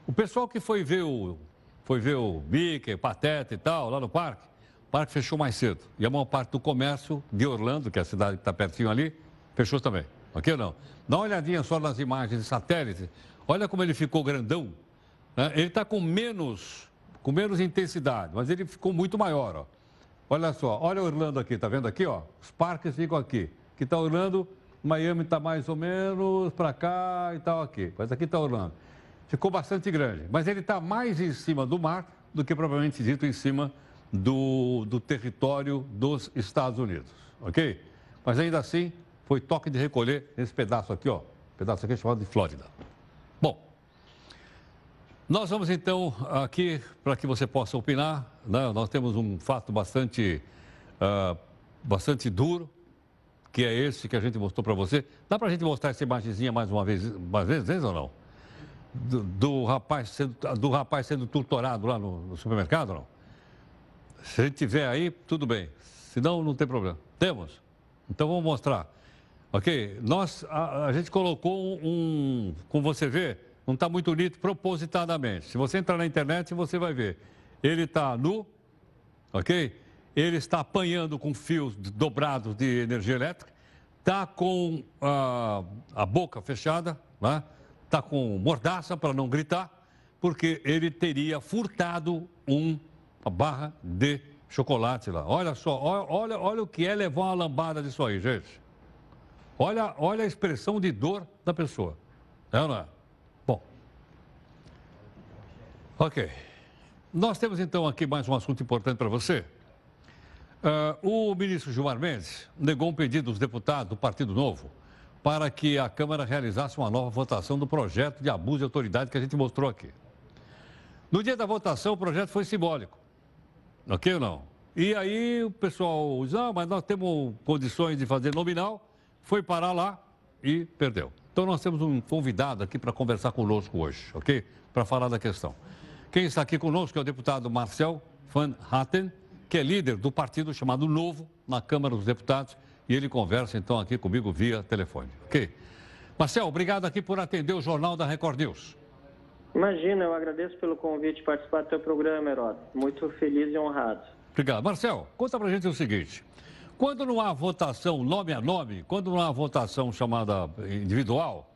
O pessoal que foi ver o, foi ver o Mickey, Pateta e tal, lá no parque, o parque fechou mais cedo. E a maior parte do comércio de Orlando, que é a cidade que está pertinho ali, fechou também. Ok ou não? Dá uma olhadinha só nas imagens de satélite. Olha como ele ficou grandão. Né? Ele está com menos, com menos intensidade, mas ele ficou muito maior. Ó. Olha só, olha Orlando aqui, tá vendo aqui? Ó? Os parques ficam aqui. Aqui está Orlando, Miami está mais ou menos para cá e tal aqui. Mas aqui está Orlando. Ficou bastante grande, mas ele está mais em cima do mar do que propriamente dito em cima do, do território dos Estados Unidos, ok? Mas ainda assim, foi toque de recolher nesse pedaço aqui, ó. Pedaço aqui chamado de Flórida. Nós vamos então aqui para que você possa opinar. Né? Nós temos um fato bastante, uh, bastante duro, que é esse que a gente mostrou para você. Dá para a gente mostrar essa imagenzinha mais uma vez, mais vezes ou não? Do, do, rapaz sendo, do rapaz sendo torturado lá no, no supermercado, não? Se a gente tiver aí, tudo bem. Se não, não tem problema. Temos? Então vamos mostrar. Ok? Nós, a, a gente colocou um, como você vê, não está muito bonito propositadamente. Se você entrar na internet, você vai ver. Ele está nu, ok? Ele está apanhando com fios dobrados de energia elétrica, está com a, a boca fechada, está né? Tá com mordaça para não gritar, porque ele teria furtado um, uma barra de chocolate lá. Olha só, olha, olha o que é levar uma lambada disso aí, gente. Olha, olha a expressão de dor da pessoa. É ou não é? Bom. Ok. Nós temos então aqui mais um assunto importante para você. Uh, o ministro Gilmar Mendes negou um pedido dos deputados do Partido Novo para que a Câmara realizasse uma nova votação do projeto de abuso de autoridade que a gente mostrou aqui. No dia da votação, o projeto foi simbólico. Ok ou não? E aí o pessoal diz, ah, mas nós temos condições de fazer nominal foi parar lá e perdeu. Então nós temos um convidado aqui para conversar conosco hoje, ok? Para falar da questão. Quem está aqui conosco é o deputado Marcel Van Hatten, que é líder do partido chamado Novo na Câmara dos Deputados, e ele conversa então aqui comigo via telefone, ok? Marcel, obrigado aqui por atender o Jornal da Record News. Imagina, eu agradeço pelo convite de participar do teu programa, Heródoto. Muito feliz e honrado. Obrigado. Marcel, conta pra gente o seguinte. Quando não há votação nome a nome, quando não há votação chamada individual,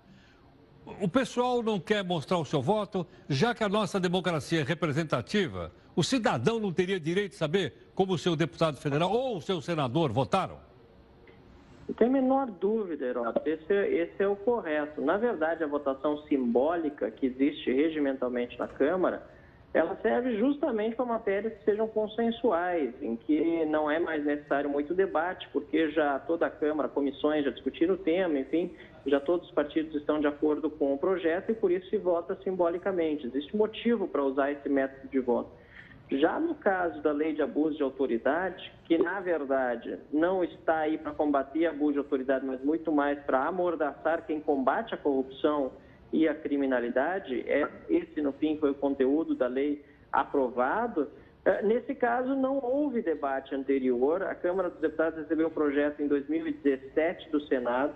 o pessoal não quer mostrar o seu voto, já que a nossa democracia é representativa, o cidadão não teria direito de saber como o seu deputado federal ou o seu senador votaram? Não tem a menor dúvida, Heródoto. Esse, esse é o correto. Na verdade, a votação simbólica que existe regimentalmente na Câmara ela serve justamente para matérias que sejam consensuais, em que não é mais necessário muito debate, porque já toda a Câmara, comissões já discutiram o tema, enfim, já todos os partidos estão de acordo com o projeto e por isso se vota simbolicamente. Existe motivo para usar esse método de voto. Já no caso da lei de abuso de autoridade, que na verdade não está aí para combater abuso de autoridade, mas muito mais para amordaçar quem combate a corrupção e a criminalidade, é, esse no fim foi o conteúdo da lei aprovado. É, nesse caso, não houve debate anterior. A Câmara dos Deputados recebeu o projeto em 2017 do Senado,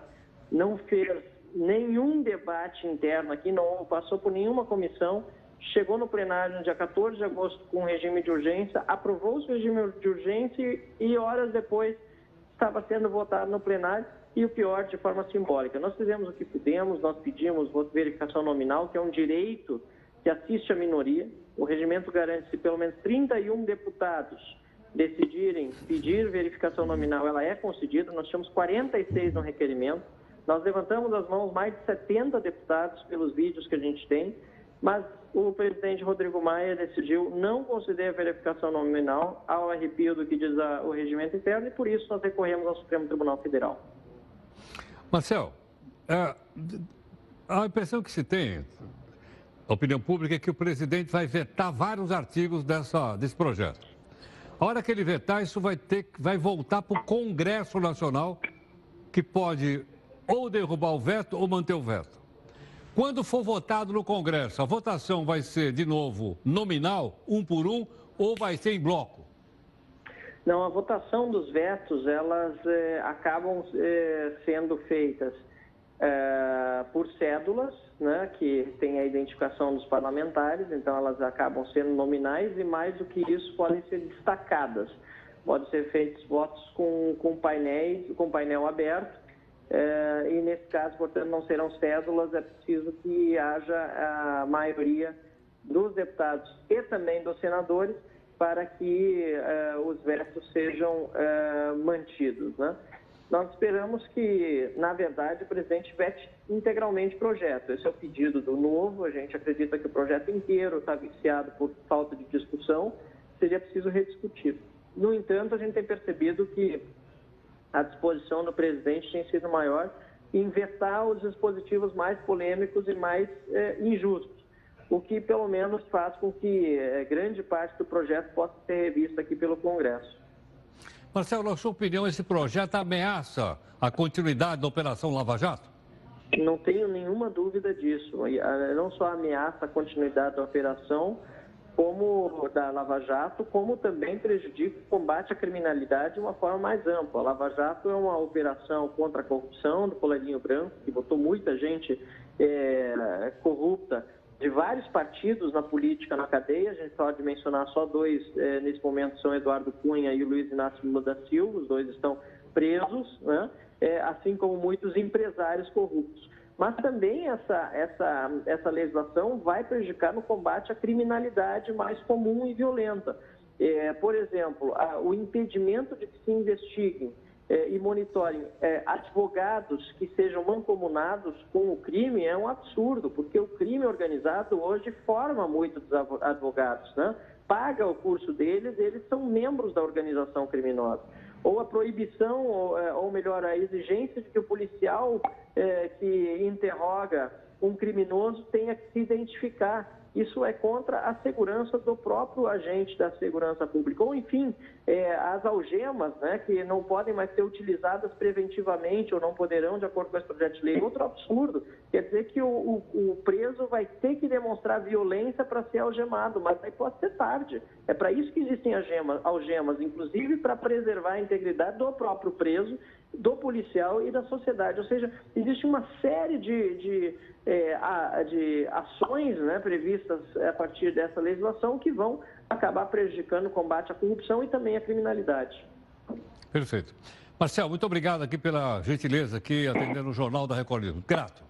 não fez nenhum debate interno aqui, não passou por nenhuma comissão, chegou no plenário no dia 14 de agosto com regime de urgência, aprovou-se o regime de urgência e horas depois estava sendo votado no plenário e o pior, de forma simbólica. Nós fizemos o que pudemos, nós pedimos verificação nominal, que é um direito que assiste a minoria. O regimento garante se pelo menos 31 deputados decidirem pedir verificação nominal, ela é concedida. Nós tínhamos 46 no requerimento. Nós levantamos as mãos mais de 70 deputados pelos vídeos que a gente tem, mas o presidente Rodrigo Maia decidiu não conceder a verificação nominal ao arrepio do que diz a, o regimento interno e por isso nós recorremos ao Supremo Tribunal Federal. Marcel, é, a impressão que se tem, a opinião pública, é que o presidente vai vetar vários artigos dessa, desse projeto. A hora que ele vetar, isso vai, ter, vai voltar para o Congresso Nacional, que pode ou derrubar o veto ou manter o veto. Quando for votado no Congresso, a votação vai ser, de novo, nominal, um por um, ou vai ser em bloco? Não, a votação dos vetos, elas eh, acabam eh, sendo feitas eh, por cédulas, né, que tem a identificação dos parlamentares, então elas acabam sendo nominais e mais do que isso podem ser destacadas. Podem ser feitos votos com, com painéis, com painel aberto, é, e nesse caso, portanto, não serão cédulas, é preciso que haja a maioria dos deputados e também dos senadores para que é, os vetos sejam é, mantidos. Né? Nós esperamos que, na verdade, o presidente vete integralmente o projeto. Esse é o pedido do novo. A gente acredita que o projeto inteiro está viciado por falta de discussão. Seria preciso rediscutir. No entanto, a gente tem percebido que a disposição do presidente tem sido maior em vetar os dispositivos mais polêmicos e mais é, injustos, o que pelo menos faz com que é, grande parte do projeto possa ser revista aqui pelo Congresso. Marcelo, na sua opinião, esse projeto ameaça a continuidade da Operação Lava Jato? Não tenho nenhuma dúvida disso. Não só ameaça a continuidade da operação, como da Lava Jato, como também prejudica o combate à criminalidade de uma forma mais ampla. A Lava Jato é uma operação contra a corrupção do colarinho branco, que botou muita gente é, corrupta de vários partidos na política na cadeia. A gente pode mencionar só dois é, nesse momento, são Eduardo Cunha e o Luiz Inácio Lula da Silva, os dois estão presos, né? É, assim como muitos empresários corruptos. Mas também essa, essa, essa legislação vai prejudicar no combate à criminalidade mais comum e violenta. É, por exemplo, a, o impedimento de que se investiguem é, e monitorem é, advogados que sejam mancomunados com o crime é um absurdo, porque o crime organizado hoje forma muitos advogados, né? paga o curso deles, eles são membros da organização criminosa ou a proibição, ou, é, ou melhor, a exigência de que o policial é, que interroga um criminoso tenha que se identificar isso é contra a segurança do próprio agente da segurança pública. Ou, enfim, é, as algemas, né, que não podem mais ser utilizadas preventivamente ou não poderão, de acordo com esse projeto de lei. Outro absurdo, quer dizer que o, o, o preso vai ter que demonstrar violência para ser algemado, mas aí pode ser tarde. É para isso que existem algemas, algemas inclusive para preservar a integridade do próprio preso do policial e da sociedade. Ou seja, existe uma série de, de, é, de ações né, previstas a partir dessa legislação que vão acabar prejudicando o combate à corrupção e também à criminalidade. Perfeito. Marcel, muito obrigado aqui pela gentileza aqui atendendo o Jornal da Record. Grato.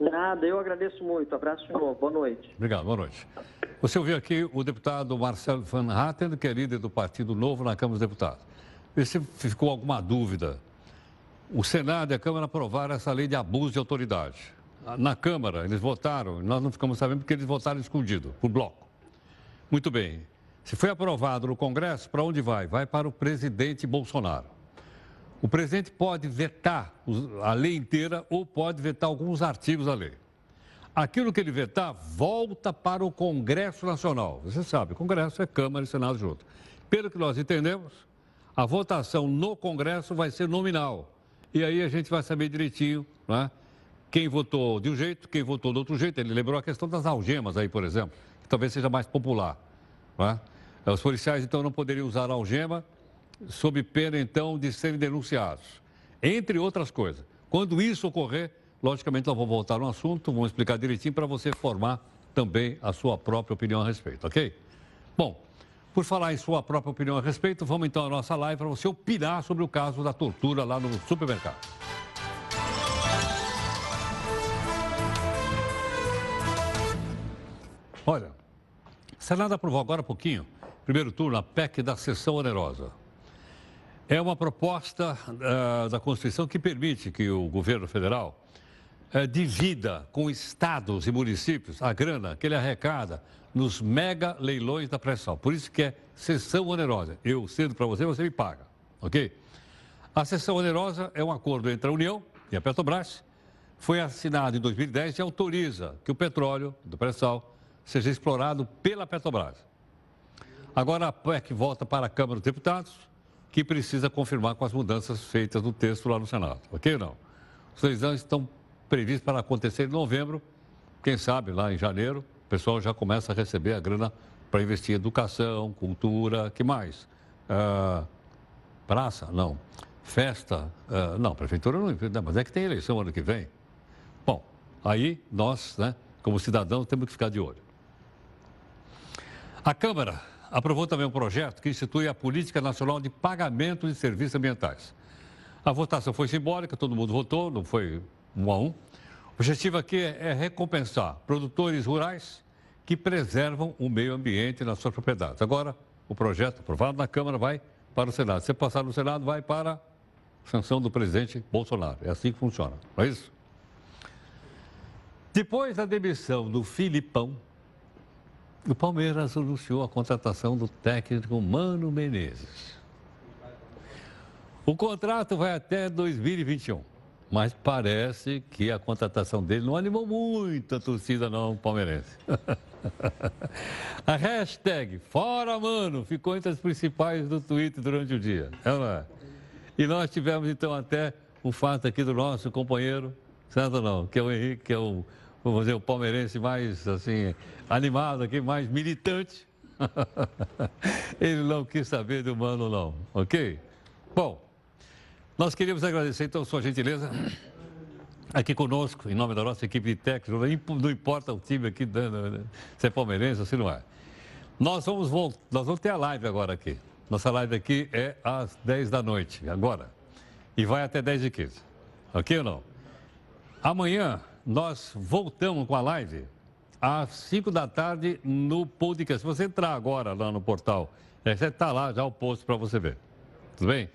Nada, eu agradeço muito. Abraço de novo. Boa noite. Obrigado, boa noite. Você ouviu aqui o deputado Marcelo Van Hatten, que é líder do Partido Novo na Câmara dos Deputados. E se ficou alguma dúvida o Senado e a Câmara aprovaram essa lei de abuso de autoridade. Na Câmara, eles votaram, nós não ficamos sabendo porque eles votaram escondido, por bloco. Muito bem. Se foi aprovado no Congresso, para onde vai? Vai para o presidente Bolsonaro. O presidente pode vetar a lei inteira ou pode vetar alguns artigos da lei. Aquilo que ele vetar volta para o Congresso Nacional. Você sabe, Congresso é Câmara e Senado junto. Pelo que nós entendemos, a votação no Congresso vai ser nominal. E aí a gente vai saber direitinho né, quem votou de um jeito, quem votou de outro jeito. Ele lembrou a questão das algemas aí, por exemplo, que talvez seja mais popular. Né? Os policiais, então, não poderiam usar algema, sob pena, então, de serem denunciados. Entre outras coisas. Quando isso ocorrer, logicamente, nós vamos voltar no assunto, vamos explicar direitinho para você formar também a sua própria opinião a respeito, ok? Bom, por falar em sua própria opinião a respeito, vamos então à nossa live para você opinar sobre o caso da tortura lá no supermercado. Olha, Senado aprovou agora há pouquinho, primeiro turno, a PEC da sessão onerosa. É uma proposta uh, da Constituição que permite que o governo federal uh, divida com estados e municípios a grana que ele arrecada nos mega leilões da pré-sal. Por isso que é sessão onerosa. Eu cedo para você, você me paga, ok? A sessão onerosa é um acordo entre a União e a Petrobras. Foi assinado em 2010 e autoriza que o petróleo do pré-sal seja explorado pela Petrobras. Agora a PEC volta para a Câmara dos Deputados que precisa confirmar com as mudanças feitas no texto lá no Senado. Ok ou não? Os exames estão previstos para acontecer em novembro. Quem sabe lá em janeiro, o pessoal já começa a receber a grana para investir em educação, cultura, que mais? Ah, praça? Não. Festa? Ah, não, prefeitura não, mas é que tem eleição ano que vem. Bom, aí nós, né, como cidadãos, temos que ficar de olho. A Câmara aprovou também um projeto que institui a Política Nacional de Pagamento de Serviços Ambientais. A votação foi simbólica, todo mundo votou, não foi um a um. O objetivo aqui é recompensar produtores rurais que preservam o meio ambiente nas suas propriedades. Agora, o projeto aprovado na Câmara vai para o Senado. Se passar no Senado, vai para a sanção do presidente Bolsonaro. É assim que funciona, não é isso? Depois da demissão do Filipão, o Palmeiras anunciou a contratação do técnico Mano Menezes. O contrato vai até 2021, mas parece que a contratação dele não animou muito a torcida não palmeirense. a hashtag Fora Mano ficou entre as principais do Twitter durante o dia, é é? E nós tivemos então até o fato aqui do nosso companheiro, certo não, que é o Henrique, que é o vamos dizer, o palmeirense mais assim, animado aqui, mais militante. Ele não quis saber do mano, não, ok? Bom, nós queríamos agradecer então sua gentileza aqui conosco, em nome da nossa equipe de técnicos, não importa o time aqui, se é palmeirense ou se não é. Nós vamos, nós vamos ter a live agora aqui. Nossa live aqui é às 10 da noite, agora. E vai até 10 e 15. Ok ou não? Amanhã nós voltamos com a live às 5 da tarde no podcast. Se você entrar agora lá no portal, é, está lá já o post para você ver. Tudo bem?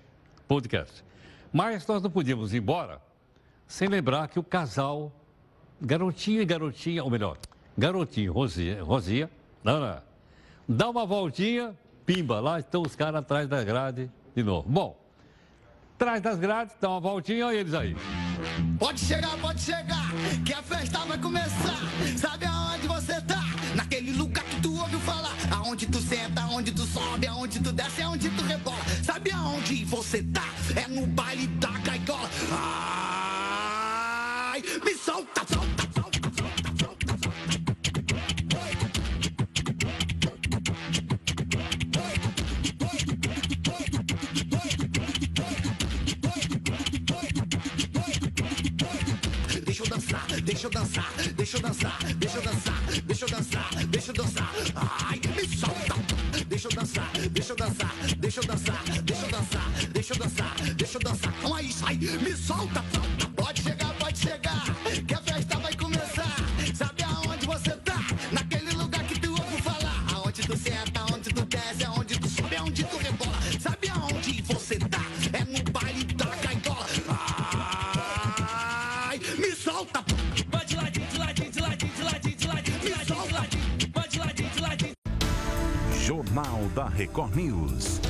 Podcast. Mas nós não podíamos ir embora sem lembrar que o casal, garotinho e garotinha, ou melhor, garotinho, Rosia, Rosia não, não, dá uma voltinha, pimba, lá estão os caras atrás da grade de novo. Bom, atrás das grades, dá uma voltinha, olha eles aí. Pode chegar, pode chegar, que a festa vai começar. Sabe aonde você tá? Naquele lugar que tu ouviu falar. Aonde tu senta, aonde tu sobe, aonde tu desce, aonde tu rebola. Sabe aonde você tá? É no baile da gaiola. Ai, me solta, solta, deixa eu dançar, deixa eu dançar, deixa eu dançar, deixa eu dançar, deixa eu dançar. Ai, me solta. Deixa eu dançar, deixa eu dançar, deixa eu dançar, deixa eu dançar, deixa eu dançar, deixa eu dançar. Então aí, sai, me solta. Pode Jornal da Record News.